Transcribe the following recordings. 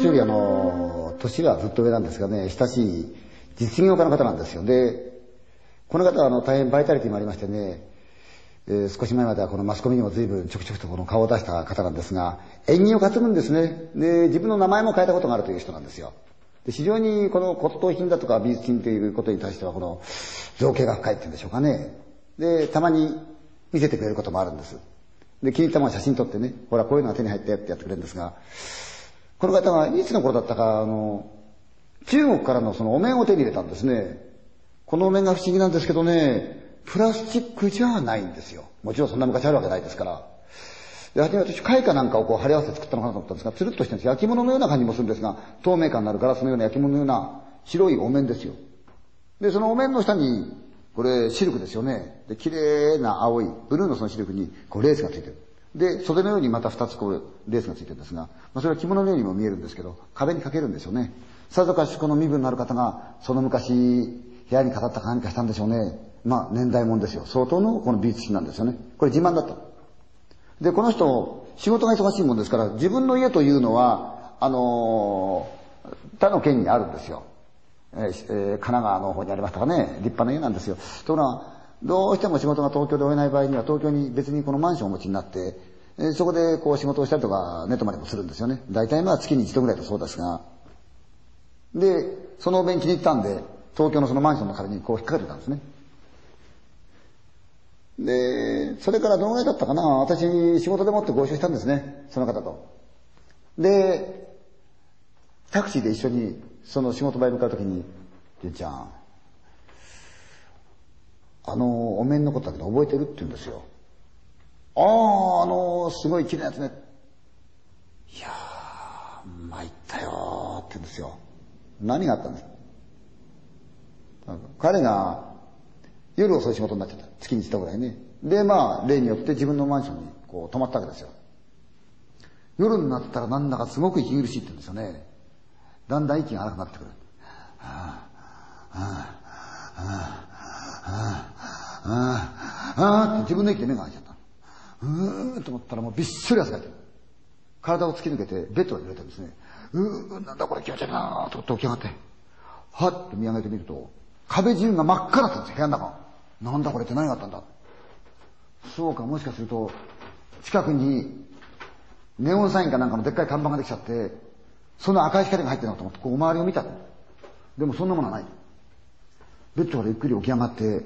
私よりあの、年はずっと上なんですがね、親しい実業家の方なんですよ。で、この方はあの大変バイタリティもありましてね、えー、少し前まではこのマスコミにも随分ちょくちょくとこの顔を出した方なんですが、縁起を担ぐんですね。で、自分の名前も変えたことがあるという人なんですよ。で非常にこの骨董品だとか美術品ということに対してはこの造形が深いっていうんでしょうかね。で、たまに見せてくれることもあるんです。で、気に入ったもの写真撮ってね、ほらこういうのが手に入ったよってやってくれるんですが、この方がいつの頃だったか、あの、中国からのそのお面を手に入れたんですね。このお面が不思議なんですけどね、プラスチックじゃないんですよ。もちろんそんな昔あるわけないですから。で、初め私、貝かなんかをこう貼り合わせて作ったのかなと思ったんですが、つるっとしてるんです。焼き物のような感じもするんですが、透明感のあるガラスのような焼き物のような白いお面ですよ。で、そのお面の下に、これ、シルクですよね。で、綺麗な青い、ブルーのそのシルクに、こう、レースがついてる。で、袖のようにまた二つこう、レースがついてるんですが、まあ、それは着物のようにも見えるんですけど、壁にかけるんですよね。さぞかしこの身分のある方が、その昔、部屋に飾ったか何かしたんでしょうね。まあ、年代物ですよ。相当のこの美術品なんですよね。これ自慢だった。で、この人、仕事が忙しいもんですから、自分の家というのは、あのー、他の県にあるんですよ。え、えー、神奈川の方にありましたかね、立派な家なんですよ。ところが、どうしても仕事が東京で終えない場合には、東京に別にこのマンションをお持ちになって、え、そこでこう仕事をしたりとか、寝泊まりもするんですよね。大体まあ月に一度ぐらいとそうですが。で、そのお弁気に行ったんで、東京のそのマンションの壁にこう引っかかってたんですね。で、それからどのぐらいだったかな私、仕事でもってご一緒したんですね。その方と。で、タクシーで一緒に、その仕事場へ向かうときに、純ちゃん、あの、お面のことだけど覚えてるって言うんですよ。ああ、あの、すごい綺麗なやつね。いやー、参ったよーって言うんですよ。何があったんです？か彼が夜遅い仕事になっちゃった。月に一度ぐらいね。で、まあ、例によって自分のマンションにこう泊まったわけですよ。夜になったらなんだかすごく息苦しいって言うんですよね。だんだん息が荒くなってくる。はあ、はあ、はあ、はあ、あ、あ、って自分の息で目が開いちゃった。うーんと思ったらもうびっしょり汗かいてる。体を突き抜けてベッドが揺れてるんですね。うーん、なんだこれ気持ち悪いなーと思って起き上がって、はっと見上げてみると、壁中が真っ赤だったんですよ、部屋の中。なんだこれって何があったんだそうか、もしかすると、近くに、ネオンサインかなんかのでっかい看板ができちゃって、その赤い光が入ってるのかと思って、こう周りを見たでもそんなものはない。ベッドからゆっくり起き上がって、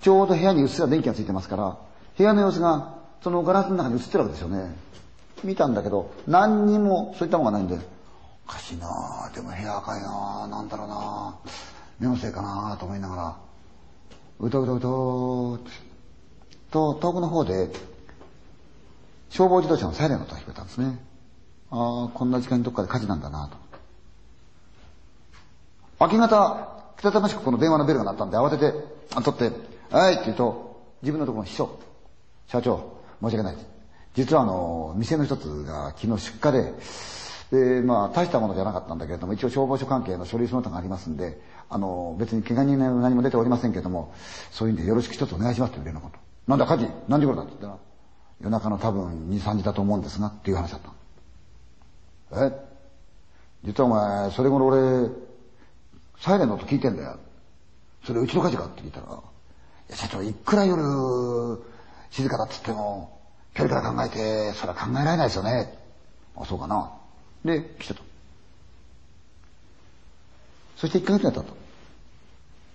ちょうど部屋にうっすら電気がついてますから、部屋の様子がそのガラスの中に映ってるわけですよね。見たんだけど、何にもそういったものがないんで、おかしいなぁでも部屋赤いななんだろうなぁ目のせいかなぁと思いながら、うとうとうとと、遠くの方で、消防自動車のサイレンの音が聞こえたんですね。ああ、こんな時間にどっかで火事なんだなぁと。明け方、たたましくこの電話のベルが鳴ったんで慌てて、あ、取って、はいって言うと、自分のところの秘書、社長、申し訳ないです。実はあの、店の一つが昨日出荷で、で、まあ、大したものじゃなかったんだけれども、一応消防署関係の書類その他がありますんで、あの、別に怪我人も何も出ておりませんけれども、そういうんでよろしく一つお願いしますというのこと。なんだ火事何時頃だって言ったら、夜中の多分2、3時だと思うんですが、っていう話だった。え？実はお前、それ頃俺、サイレンの音聞いてんだよ。それうちの火事かって聞いたら、いや社長、いくら夜、静かだっつっても、距離から考えて、それは考えられないですよね。あ、そうかな。で、来てた。そして1ヶ月経ったと。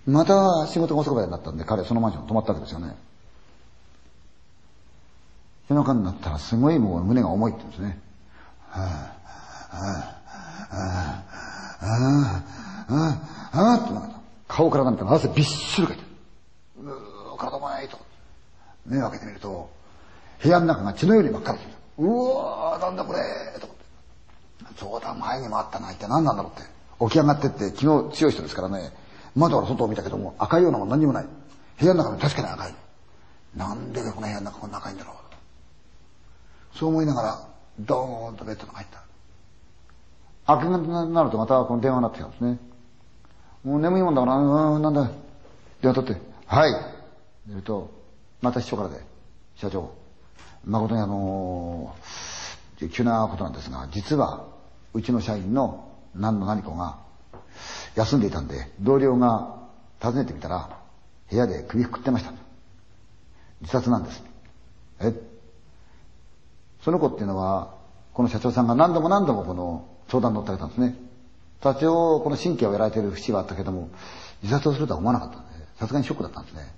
また仕事が遅くまでになったんで、彼はそのマンション泊まったわけですよね。夜中になったらすごいもう胸が重いって言うんですね。はぁ、はぁ、はぁ、ぁ、はぁ、はぁ、ってなった顔からなんか汗びっしりかいてる。うー、体もないと。目を開けてみると、部屋の中が血のように真っ赤だった。うわー、なんだこれと思って。そうだ、前にもあったな、一体何なんだろうって。起き上がってって、昨日強い人ですからね、窓から外を見たけども、赤いようなもん何にもない。部屋の中も確かに赤い。なんでこの部屋の中こんな赤いんだろう。そう思いながら、ドーンとベッドに入った。明け方になるとまたこの電話になってきたんですね。もう眠いもんだから、うん、なんだ。電話取って、はい。言うと、また秘書からで、社長、誠にあのー、急なことなんですが、実は、うちの社員の何の何子が休んでいたんで、同僚が訪ねてみたら、部屋で首くくってました。自殺なんです。えその子っていうのは、この社長さんが何度も何度もこの相談に乗ってあげたんですね。多少この神経をやられてる節はあったけども、自殺をするとは思わなかったんで、さすがにショックだったんですね。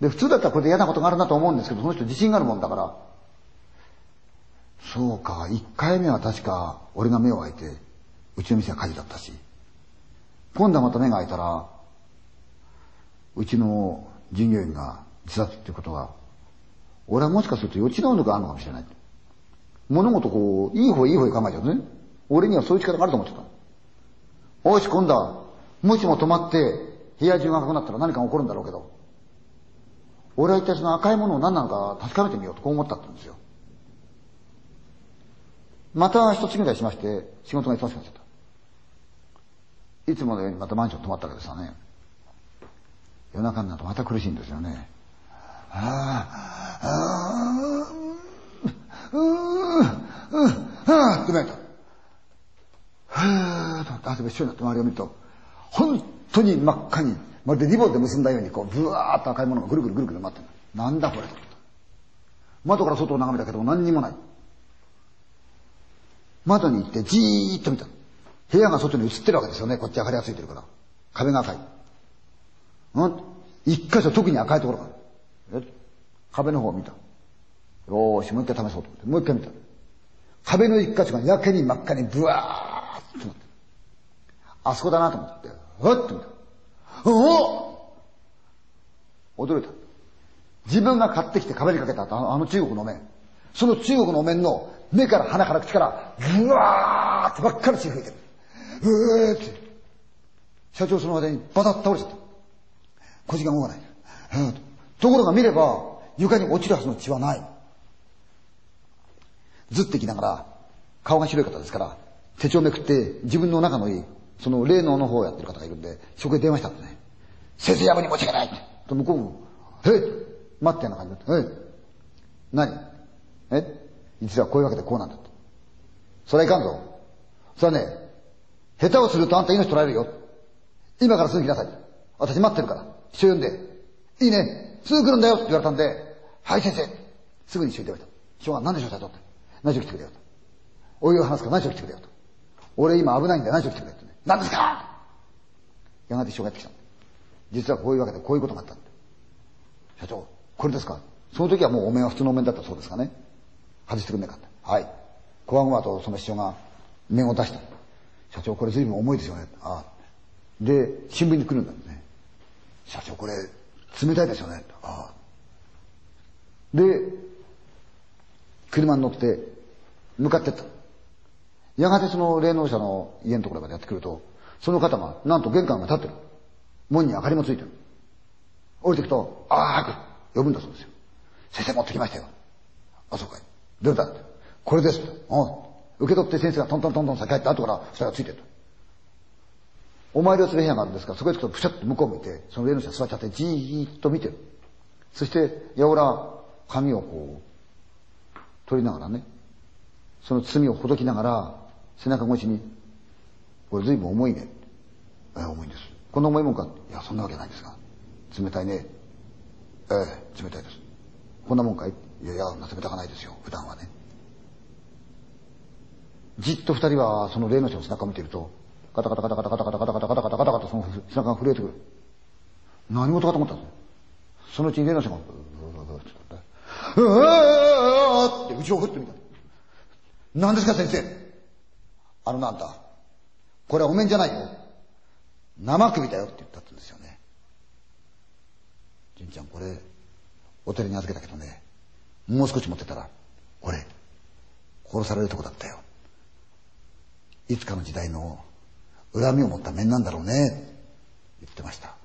で、普通だったらこれで嫌なことがあるなと思うんですけど、その人自信があるもんだから、そうか、一回目は確か俺が目を開いて、うちの店は火事だったし、今度はまた目が開いたら、うちの従業員が自殺っていうことは、俺はもしかすると予知能力があるのかもしれない。物事こう、いい方いい方に考えちゃうね。俺にはそういう力があると思ってた。おし、今度は、もしも止まって、部屋中が赤くなったら何か起こるんだろうけど、俺は一体その赤いものを何なのか確かめてみようとこう思ったんですよ。また一つぐらいしまして、仕事が忙しくなっちゃった。いつものようにまたマンション泊まったわけですよね。夜中になるとまた苦しいんですよね。ああ、ああ、うー、うー、はぁってなった。はぁーと、汗びっしょになって周りを見ると、本当に真っ赤に、まるでリボンで結んだように、こう、ブワーっと赤いものがぐるぐるぐるぐる回ってる。なんだこれと。窓から外を眺めたけど何にもない。窓に行ってじーっと見た。部屋が外に映ってるわけですよね。こっち明かりがついてるから。壁が赤い。うん一箇所特に赤いところがある。壁の方を見た。よーし、もう一回試そうと思って、もう一回見た。壁の一箇所がやけに真っ赤にブワーッとなって。あそこだなと思って、ふっと見た。おお驚いた。自分が買ってきて壁にかけたあの中国の面。その中国の面の目から鼻から口から、ブワーってばっかり血吹いてる。うーって。社長その間にバタッと倒れちゃった。腰が動かない。ところが見れば、床に落ちるはずの血はない。ずってきながら、顔が白い方ですから、手帳めくって自分の仲のいい、その霊能の方をやってる方がいるんで、そこへ電話したんですね。先生役に申し訳ないと向こうも、え待ってような感じで、え何？え実はこういうわけでこうなんだと。それはいかんぞ。それはね、下手をするとあんた命取られるよ。今からすぐ来なさい。私待ってるから。一緒呼んで。いいね。すぐ来るんだよって言われたんで、はい先生。すぐに一緒に電話した。しょうが何でしょう、社長って。何しろ来てくれよと。お湯を話すから何しろ来てくれよと。俺今危ないんだよ何しろ来てくれって、ね。何ですか？やがて一緒がやってきた。実はこういうわけでこういうことがあったんだ。社長、これですか？その時はもうお面は普通のお面だったそうですかね。外してくんなかって。はい。こわごわとその師匠が面を出した。社長、これ随分重いですよね。ああ。で、新聞に来るんだね。社長、これ、冷たいですよね。ああ。で、車に乗って向かってった。やがてその霊能者の家のところまでやってくると、その方が、なんと玄関が立ってる。門に明かりもついてる。降りてくと、ああ、早く呼ぶんだそうですよ。先生持ってきましたよ。あ、そうかい。どれだって。これですって。うん。受け取って先生がトントントントン先入って後から下がついてると。お参りをする部屋があるんですから、そこへ行くとプシャッと向こう向いて、その霊能者座っちゃってじーっと見てる。そして、やおら、髪をこう、取りながらね、その罪をほどきながら、背中越しに、これ随分重いね。ええ、重いんです。こんな重いもんかいや、そんなわけないんですが。冷たいね。ええ、冷たいです。こんなもんかいいやいや、冷たくないですよ、普段はね。じっと二人はその霊の人の背中を見てると、ガタガタガタガタガタガタガタガタガタガタガタガタその背中が震えてくる。何事かと思ったんですそのうちに霊の人が、うわーって後ろ振ってみた。何ですか先生あのなんだ。これはお面じゃないよ。生首だよって言ったんですよね。純ちゃんこれ、お寺に預けたけどね、もう少し持ってたら、俺、殺されるとこだったよ。いつかの時代の恨みを持った面なんだろうね。言ってました。